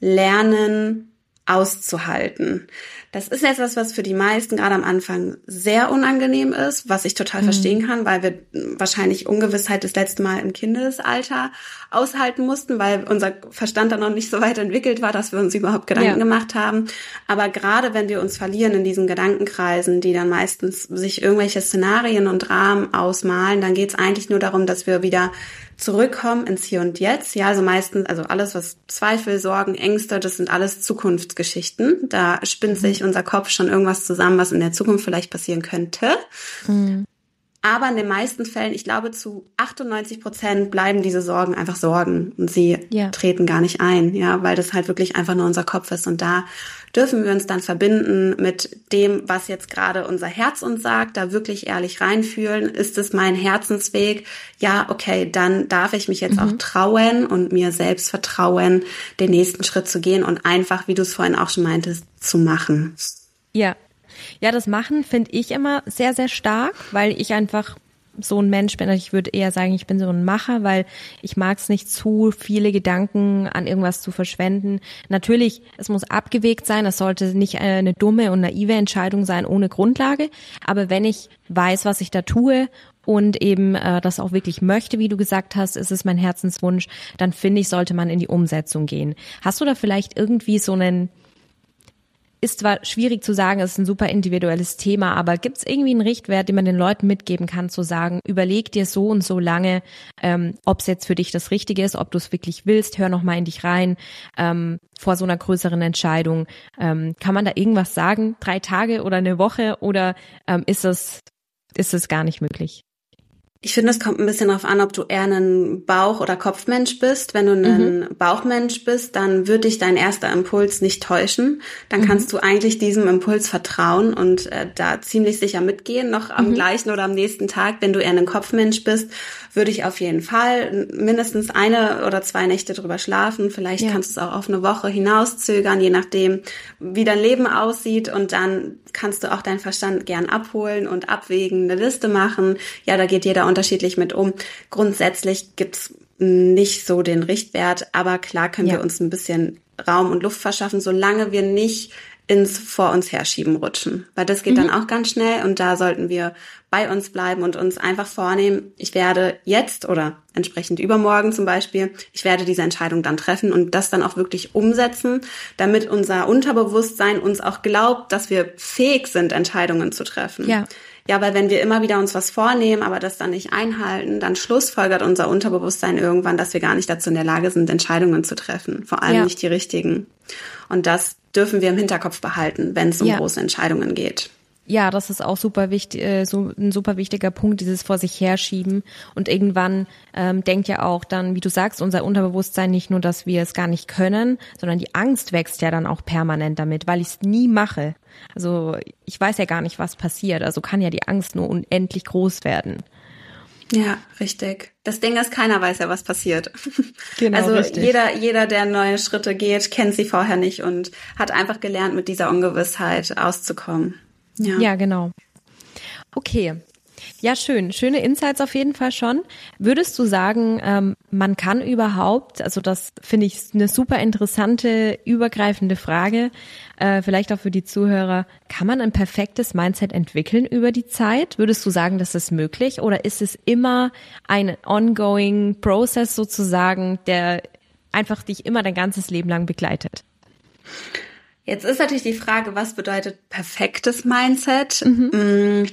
lernen auszuhalten. Das ist etwas, was für die meisten gerade am Anfang sehr unangenehm ist, was ich total mhm. verstehen kann, weil wir wahrscheinlich Ungewissheit das letzte Mal im Kindesalter aushalten mussten, weil unser Verstand dann noch nicht so weit entwickelt war, dass wir uns überhaupt Gedanken ja. gemacht haben. Aber gerade wenn wir uns verlieren in diesen Gedankenkreisen, die dann meistens sich irgendwelche Szenarien und Rahmen ausmalen, dann geht es eigentlich nur darum, dass wir wieder zurückkommen ins Hier und Jetzt. Ja, also meistens, also alles, was Zweifel, Sorgen, Ängste, das sind alles Zukunftsgeschichten. Da spinnt sich unser Kopf schon irgendwas zusammen, was in der Zukunft vielleicht passieren könnte. Mhm. Aber in den meisten Fällen, ich glaube zu 98 Prozent bleiben diese Sorgen einfach Sorgen und sie ja. treten gar nicht ein, ja, weil das halt wirklich einfach nur unser Kopf ist und da dürfen wir uns dann verbinden mit dem, was jetzt gerade unser Herz uns sagt, da wirklich ehrlich reinfühlen. Ist es mein Herzensweg? Ja, okay, dann darf ich mich jetzt mhm. auch trauen und mir selbst vertrauen, den nächsten Schritt zu gehen und einfach, wie du es vorhin auch schon meintest, zu machen.
Ja, ja, das Machen finde ich immer sehr, sehr stark, weil ich einfach so ein Mensch bin. Ich würde eher sagen, ich bin so ein Macher, weil ich mag es nicht zu viele Gedanken an irgendwas zu verschwenden. Natürlich, es muss abgewegt sein. Es sollte nicht eine dumme und naive Entscheidung sein ohne Grundlage. Aber wenn ich weiß, was ich da tue und eben äh, das auch wirklich möchte, wie du gesagt hast, ist es mein Herzenswunsch, dann finde ich, sollte man in die Umsetzung gehen. Hast du da vielleicht irgendwie so einen ist zwar schwierig zu sagen, es ist ein super individuelles Thema, aber gibt es irgendwie einen Richtwert, den man den Leuten mitgeben kann, zu sagen, überleg dir so und so lange, ähm, ob es jetzt für dich das Richtige ist, ob du es wirklich willst, hör noch mal in dich rein ähm, vor so einer größeren Entscheidung. Ähm, kann man da irgendwas sagen? Drei Tage oder eine Woche oder ähm, ist es ist es gar nicht möglich?
Ich finde, es kommt ein bisschen darauf an, ob du eher ein Bauch- oder Kopfmensch bist. Wenn du ein mhm. Bauchmensch bist, dann wird dich dein erster Impuls nicht täuschen. Dann mhm. kannst du eigentlich diesem Impuls vertrauen und äh, da ziemlich sicher mitgehen, noch am mhm. gleichen oder am nächsten Tag. Wenn du eher ein Kopfmensch bist, würde ich auf jeden Fall mindestens eine oder zwei Nächte drüber schlafen. Vielleicht ja. kannst du es auch auf eine Woche hinauszögern, je nachdem, wie dein Leben aussieht. Und dann kannst du auch deinen Verstand gern abholen und abwägen, eine Liste machen. Ja, da geht jeder unterschiedlich mit um. Grundsätzlich gibt's nicht so den Richtwert, aber klar können ja. wir uns ein bisschen Raum und Luft verschaffen, solange wir nicht ins vor uns herschieben rutschen. Weil das geht mhm. dann auch ganz schnell und da sollten wir bei uns bleiben und uns einfach vornehmen, ich werde jetzt oder entsprechend übermorgen zum Beispiel, ich werde diese Entscheidung dann treffen und das dann auch wirklich umsetzen, damit unser Unterbewusstsein uns auch glaubt, dass wir fähig sind, Entscheidungen zu treffen. Ja. Ja, weil wenn wir immer wieder uns was vornehmen, aber das dann nicht einhalten, dann schlussfolgert unser Unterbewusstsein irgendwann, dass wir gar nicht dazu in der Lage sind, Entscheidungen zu treffen. Vor allem ja. nicht die richtigen. Und das dürfen wir im Hinterkopf behalten, wenn es um ja. große Entscheidungen geht.
Ja, das ist auch super wichtig, äh, so ein super wichtiger Punkt, dieses vor sich herschieben. Und irgendwann ähm, denkt ja auch dann, wie du sagst, unser Unterbewusstsein nicht nur, dass wir es gar nicht können, sondern die Angst wächst ja dann auch permanent damit, weil ich es nie mache. Also ich weiß ja gar nicht, was passiert. Also kann ja die Angst nur unendlich groß werden.
Ja, richtig. Das Ding ist, keiner weiß ja, was passiert. Genau, also richtig. jeder, jeder, der neue Schritte geht, kennt sie vorher nicht und hat einfach gelernt, mit dieser Ungewissheit auszukommen.
Ja, ja genau. Okay. Ja, schön. Schöne Insights auf jeden Fall schon. Würdest du sagen, ähm, man kann überhaupt, also das finde ich eine super interessante, übergreifende Frage, äh, vielleicht auch für die Zuhörer, kann man ein perfektes Mindset entwickeln über die Zeit? Würdest du sagen, das ist möglich oder ist es immer ein ongoing Process sozusagen, der einfach dich immer dein ganzes Leben lang begleitet?
Jetzt ist natürlich die Frage, was bedeutet perfektes Mindset? Mhm. Mm,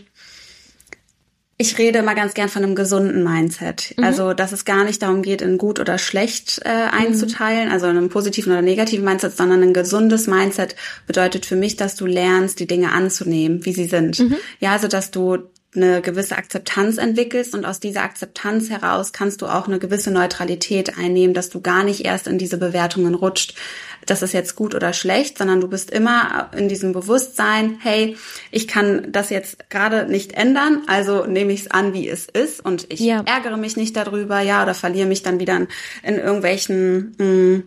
ich rede mal ganz gern von einem gesunden Mindset. Mhm. Also, dass es gar nicht darum geht, in gut oder schlecht äh, einzuteilen, mhm. also in einem positiven oder negativen Mindset, sondern ein gesundes Mindset bedeutet für mich, dass du lernst, die Dinge anzunehmen, wie sie sind. Mhm. Ja, also dass du eine gewisse Akzeptanz entwickelst und aus dieser Akzeptanz heraus kannst du auch eine gewisse Neutralität einnehmen, dass du gar nicht erst in diese Bewertungen rutscht, das ist jetzt gut oder schlecht, sondern du bist immer in diesem Bewusstsein, hey, ich kann das jetzt gerade nicht ändern, also nehme ich es an, wie es ist und ich ja. ärgere mich nicht darüber, ja, oder verliere mich dann wieder in, in irgendwelchen mh, hm,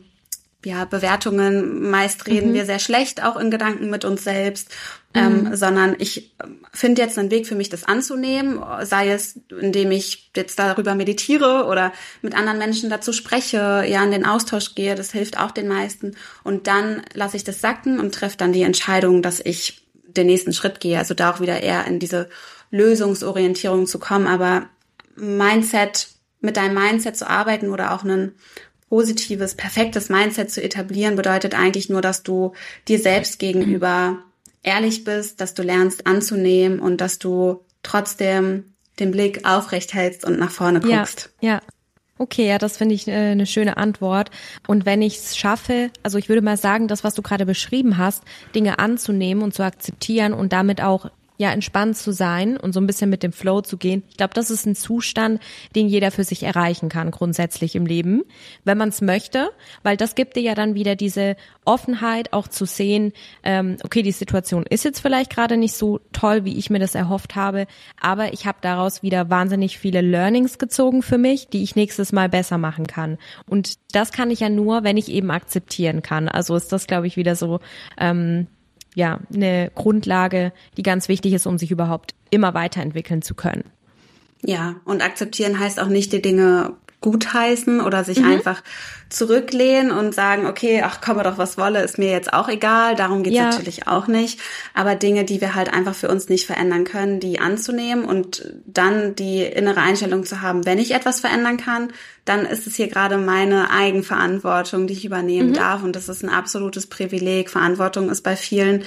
ja, Bewertungen. Meist reden mhm. wir sehr schlecht auch in Gedanken mit uns selbst, ähm, mhm. sondern ich finde jetzt einen Weg für mich, das anzunehmen, sei es, indem ich jetzt darüber meditiere oder mit anderen Menschen dazu spreche, ja, in den Austausch gehe, das hilft auch den meisten. Und dann lasse ich das sacken und treffe dann die Entscheidung, dass ich den nächsten Schritt gehe, also da auch wieder eher in diese Lösungsorientierung zu kommen, aber Mindset, mit deinem Mindset zu arbeiten oder auch einen positives, perfektes Mindset zu etablieren, bedeutet eigentlich nur, dass du dir selbst gegenüber ehrlich bist, dass du lernst anzunehmen und dass du trotzdem den Blick aufrecht hältst und nach vorne guckst.
Ja, ja. Okay, ja, das finde ich äh, eine schöne Antwort. Und wenn ich es schaffe, also ich würde mal sagen, das, was du gerade beschrieben hast, Dinge anzunehmen und zu akzeptieren und damit auch ja entspannt zu sein und so ein bisschen mit dem Flow zu gehen. Ich glaube, das ist ein Zustand, den jeder für sich erreichen kann grundsätzlich im Leben, wenn man es möchte, weil das gibt dir ja dann wieder diese Offenheit, auch zu sehen, ähm, okay, die Situation ist jetzt vielleicht gerade nicht so toll, wie ich mir das erhofft habe, aber ich habe daraus wieder wahnsinnig viele Learnings gezogen für mich, die ich nächstes Mal besser machen kann. Und das kann ich ja nur, wenn ich eben akzeptieren kann. Also ist das, glaube ich, wieder so ähm, ja eine Grundlage, die ganz wichtig ist, um sich überhaupt immer weiterentwickeln zu können.
Ja, und akzeptieren heißt auch nicht die Dinge gutheißen oder sich mhm. einfach zurücklehnen und sagen, okay, ach komme doch was wolle, ist mir jetzt auch egal, darum geht's ja. natürlich auch nicht. Aber Dinge, die wir halt einfach für uns nicht verändern können, die anzunehmen und dann die innere Einstellung zu haben, wenn ich etwas verändern kann, dann ist es hier gerade meine Eigenverantwortung, die ich übernehmen mhm. darf. Und das ist ein absolutes Privileg. Verantwortung ist bei vielen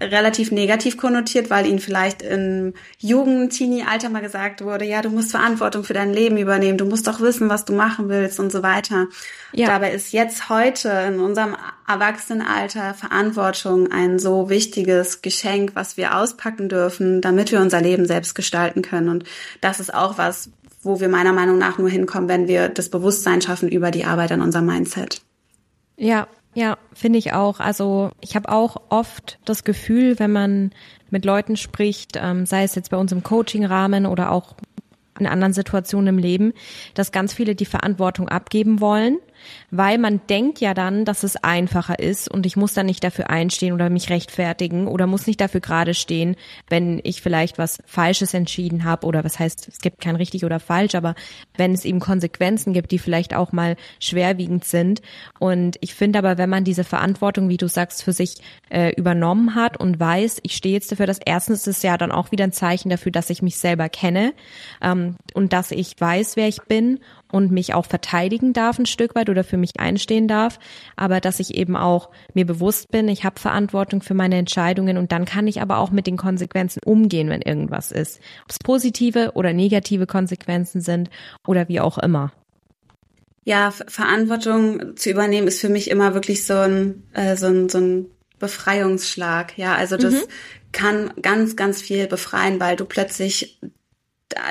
relativ negativ konnotiert, weil ihnen vielleicht im Jugend-Teenie-Alter mal gesagt wurde, ja, du musst Verantwortung für dein Leben übernehmen, du musst doch wissen, was du machen willst und so weiter. Ja. Dabei ist jetzt heute in unserem Erwachsenenalter Verantwortung ein so wichtiges Geschenk, was wir auspacken dürfen, damit wir unser Leben selbst gestalten können. Und das ist auch was, wo wir meiner Meinung nach nur hinkommen, wenn wir das Bewusstsein schaffen über die Arbeit an unserem Mindset.
Ja, ja, finde ich auch. Also ich habe auch oft das Gefühl, wenn man mit Leuten spricht, ähm, sei es jetzt bei uns im Coaching-Rahmen oder auch in anderen Situationen im Leben, dass ganz viele die Verantwortung abgeben wollen weil man denkt ja dann, dass es einfacher ist und ich muss dann nicht dafür einstehen oder mich rechtfertigen oder muss nicht dafür gerade stehen, wenn ich vielleicht was Falsches entschieden habe oder was heißt, es gibt kein richtig oder falsch, aber wenn es eben Konsequenzen gibt, die vielleicht auch mal schwerwiegend sind. Und ich finde aber, wenn man diese Verantwortung, wie du sagst, für sich äh, übernommen hat und weiß, ich stehe jetzt dafür, dass erstens ist es ja dann auch wieder ein Zeichen dafür, dass ich mich selber kenne ähm, und dass ich weiß, wer ich bin und mich auch verteidigen darf ein Stück weit oder für mich einstehen darf, aber dass ich eben auch mir bewusst bin, ich habe Verantwortung für meine Entscheidungen und dann kann ich aber auch mit den Konsequenzen umgehen, wenn irgendwas ist. Ob es positive oder negative Konsequenzen sind oder wie auch immer.
Ja, Verantwortung zu übernehmen ist für mich immer wirklich so ein, äh, so ein, so ein Befreiungsschlag. Ja, also das mhm. kann ganz, ganz viel befreien, weil du plötzlich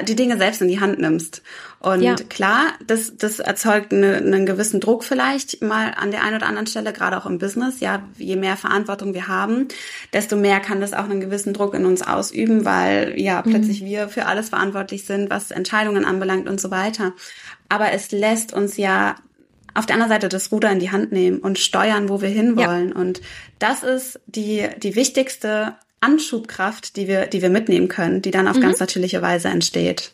die Dinge selbst in die Hand nimmst. Und ja. klar, das, das erzeugt eine, einen gewissen Druck vielleicht mal an der einen oder anderen Stelle, gerade auch im Business. Ja, je mehr Verantwortung wir haben, desto mehr kann das auch einen gewissen Druck in uns ausüben, weil ja mhm. plötzlich wir für alles verantwortlich sind, was Entscheidungen anbelangt und so weiter. Aber es lässt uns ja auf der anderen Seite das Ruder in die Hand nehmen und steuern, wo wir hinwollen. Ja. Und das ist die, die wichtigste Anschubkraft, die wir, die wir mitnehmen können, die dann auf mhm. ganz natürliche Weise entsteht.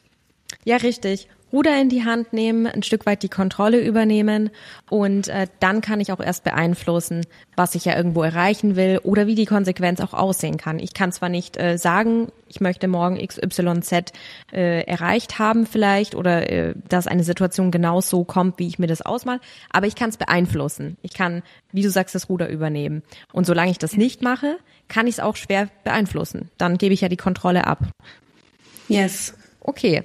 Ja, richtig. Ruder in die Hand nehmen, ein Stück weit die Kontrolle übernehmen und äh, dann kann ich auch erst beeinflussen, was ich ja irgendwo erreichen will oder wie die Konsequenz auch aussehen kann. Ich kann zwar nicht äh, sagen, ich möchte morgen XYZ äh, erreicht haben vielleicht oder äh, dass eine Situation genau so kommt, wie ich mir das ausmal, aber ich kann es beeinflussen. Ich kann, wie du sagst, das Ruder übernehmen. Und solange ich das nicht mache, kann ich es auch schwer beeinflussen. Dann gebe ich ja die Kontrolle ab.
Yes.
Okay.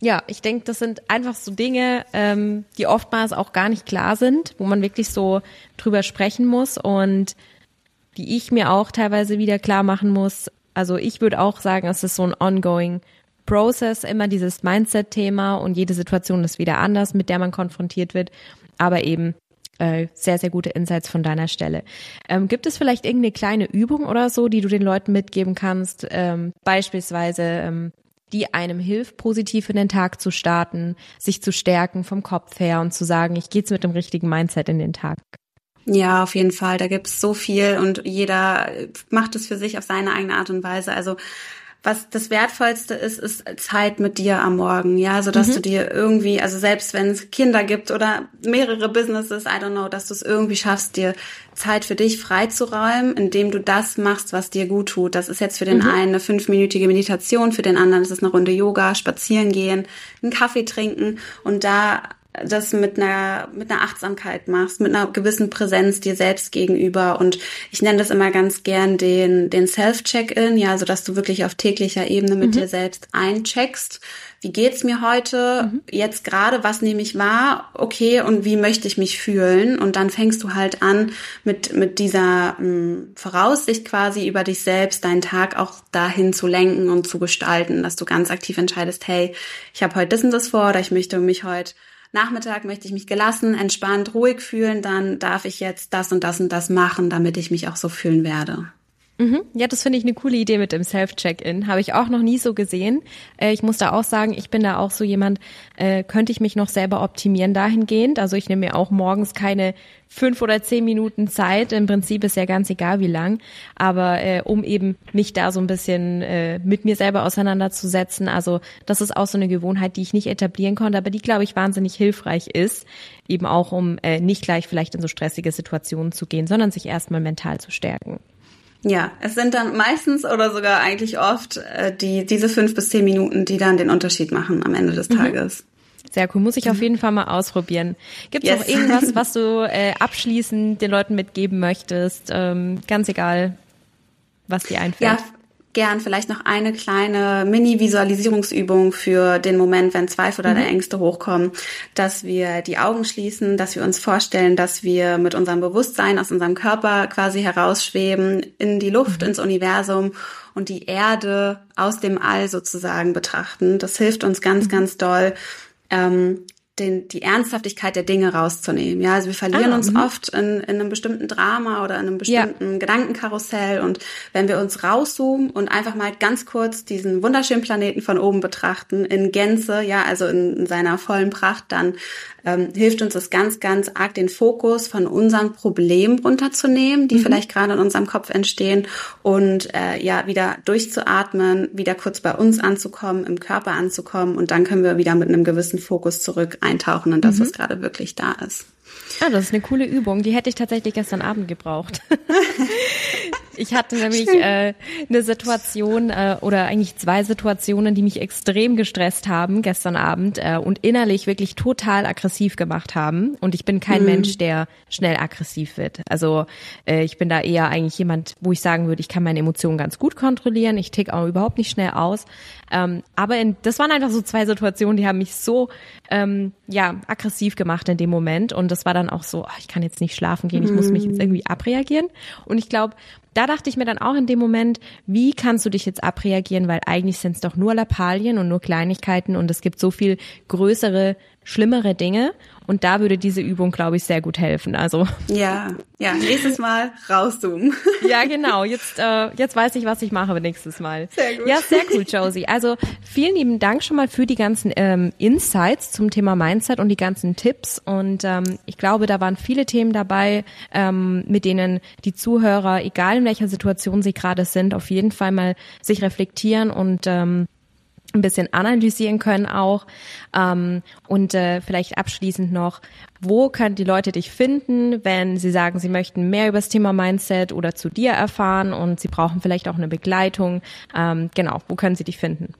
Ja, ich denke, das sind einfach so Dinge, ähm, die oftmals auch gar nicht klar sind, wo man wirklich so drüber sprechen muss und die ich mir auch teilweise wieder klar machen muss. Also ich würde auch sagen, es ist so ein ongoing Process, immer dieses Mindset-Thema und jede Situation ist wieder anders, mit der man konfrontiert wird. Aber eben äh, sehr, sehr gute Insights von deiner Stelle. Ähm, gibt es vielleicht irgendeine kleine Übung oder so, die du den Leuten mitgeben kannst? Ähm, beispielsweise, ähm, die einem hilft, positiv in den Tag zu starten, sich zu stärken vom Kopf her und zu sagen, ich gehe jetzt mit dem richtigen Mindset in den Tag.
Ja, auf jeden Fall. Da gibt's so viel und jeder macht es für sich auf seine eigene Art und Weise. Also was das Wertvollste ist, ist Zeit mit dir am Morgen, ja, so dass mhm. du dir irgendwie, also selbst wenn es Kinder gibt oder mehrere Businesses, I don't know, dass du es irgendwie schaffst, dir Zeit für dich freizuräumen, indem du das machst, was dir gut tut. Das ist jetzt für den mhm. einen eine fünfminütige Meditation, für den anderen ist es eine Runde Yoga, spazieren gehen, einen Kaffee trinken und da das mit einer, mit einer Achtsamkeit machst, mit einer gewissen Präsenz dir selbst gegenüber. Und ich nenne das immer ganz gern den, den Self-Check-In, ja, so dass du wirklich auf täglicher Ebene mit mhm. dir selbst eincheckst. Wie geht's mir heute? Mhm. Jetzt gerade, was nehme ich wahr? Okay, und wie möchte ich mich fühlen? Und dann fängst du halt an, mit, mit dieser mh, hm, Voraussicht quasi über dich selbst deinen Tag auch dahin zu lenken und zu gestalten, dass du ganz aktiv entscheidest, hey, ich habe heute das und das vor oder ich möchte mich heute Nachmittag möchte ich mich gelassen, entspannt, ruhig fühlen, dann darf ich jetzt das und das und das machen, damit ich mich auch so fühlen werde.
Mhm. Ja, das finde ich eine coole Idee mit dem Self-Check-In. Habe ich auch noch nie so gesehen. Äh, ich muss da auch sagen, ich bin da auch so jemand, äh, könnte ich mich noch selber optimieren dahingehend. Also ich nehme mir auch morgens keine fünf oder zehn Minuten Zeit. Im Prinzip ist ja ganz egal, wie lang. Aber äh, um eben mich da so ein bisschen äh, mit mir selber auseinanderzusetzen. Also das ist auch so eine Gewohnheit, die ich nicht etablieren konnte, aber die, glaube ich, wahnsinnig hilfreich ist. Eben auch, um äh, nicht gleich vielleicht in so stressige Situationen zu gehen, sondern sich erstmal mental zu stärken.
Ja, es sind dann meistens oder sogar eigentlich oft äh, die diese fünf bis zehn Minuten, die dann den Unterschied machen am Ende des mhm. Tages.
Sehr cool, muss ich auf mhm. jeden Fall mal ausprobieren. Gibt es yes. noch irgendwas, was du äh, abschließend den Leuten mitgeben möchtest? Ähm, ganz egal, was dir einfällt.
Ja, gern vielleicht noch eine kleine Mini-Visualisierungsübung für den Moment, wenn Zweifel oder mhm. Ängste hochkommen, dass wir die Augen schließen, dass wir uns vorstellen, dass wir mit unserem Bewusstsein aus unserem Körper quasi herausschweben in die Luft, mhm. ins Universum und die Erde aus dem All sozusagen betrachten. Das hilft uns ganz, mhm. ganz doll. Ähm, den, die Ernsthaftigkeit der Dinge rauszunehmen. Ja, also wir verlieren ah, uns mh. oft in, in einem bestimmten Drama oder in einem bestimmten ja. Gedankenkarussell und wenn wir uns rauszoomen und einfach mal ganz kurz diesen wunderschönen Planeten von oben betrachten in Gänze, ja, also in, in seiner vollen Pracht, dann ähm, hilft uns das ganz, ganz arg, den Fokus von unseren Problemen runterzunehmen, die mhm. vielleicht gerade in unserem Kopf entstehen und äh, ja, wieder durchzuatmen, wieder kurz bei uns anzukommen, im Körper anzukommen und dann können wir wieder mit einem gewissen Fokus zurück eintauchen in das, mhm. was gerade wirklich da ist.
Ah, das ist eine coole Übung. Die hätte ich tatsächlich gestern Abend gebraucht. Ich hatte nämlich äh, eine Situation äh, oder eigentlich zwei Situationen, die mich extrem gestresst haben gestern Abend äh, und innerlich wirklich total aggressiv gemacht haben. Und ich bin kein mhm. Mensch, der schnell aggressiv wird. Also äh, ich bin da eher eigentlich jemand, wo ich sagen würde, ich kann meine Emotionen ganz gut kontrollieren. Ich tick auch überhaupt nicht schnell aus. Ähm, aber in, das waren einfach so zwei Situationen, die haben mich so ähm, ja aggressiv gemacht in dem Moment. Und das war dann auch so, oh, ich kann jetzt nicht schlafen gehen, ich muss mich jetzt mhm. irgendwie abreagieren. Und ich glaube, da dachte ich mir dann auch in dem Moment, wie kannst du dich jetzt abreagieren, weil eigentlich sind es doch nur Lappalien und nur Kleinigkeiten und es gibt so viel größere, schlimmere Dinge und da würde diese Übung, glaube ich, sehr gut helfen. Also
ja, ja, nächstes Mal rauszoomen.
ja, genau. Jetzt, äh, jetzt weiß ich, was ich mache nächstes Mal. Sehr gut. Ja, sehr cool, Josie. Also vielen lieben Dank schon mal für die ganzen ähm, Insights zum Thema Mindset und die ganzen Tipps. Und ähm, ich glaube, da waren viele Themen dabei, ähm, mit denen die Zuhörer, egal in welcher Situation sie gerade sind, auf jeden Fall mal sich reflektieren und ähm, ein bisschen analysieren können auch. Ähm, und äh, vielleicht abschließend noch, wo können die Leute dich finden, wenn sie sagen, sie möchten mehr über das Thema Mindset oder zu dir erfahren und sie brauchen vielleicht auch eine Begleitung. Ähm, genau, wo können sie dich finden?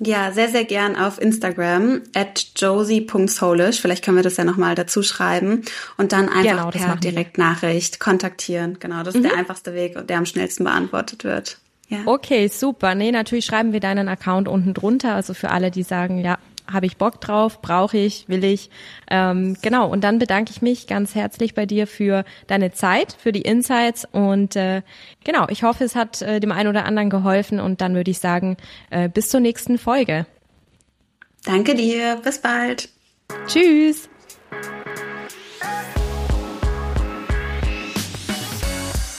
Ja, sehr, sehr gern auf Instagram at josie.soulish. Vielleicht können wir das ja nochmal dazu schreiben und dann einfach genau, per Direktnachricht kontaktieren. Genau, das ist mhm. der einfachste Weg, der am schnellsten beantwortet wird.
Ja. Okay, super. Nee, natürlich schreiben wir deinen Account unten drunter. Also für alle, die sagen, ja, habe ich Bock drauf, brauche ich, will ich. Ähm, genau, und dann bedanke ich mich ganz herzlich bei dir für deine Zeit, für die Insights und äh, genau, ich hoffe, es hat äh, dem einen oder anderen geholfen und dann würde ich sagen, äh, bis zur nächsten Folge.
Danke dir, bis bald.
Tschüss.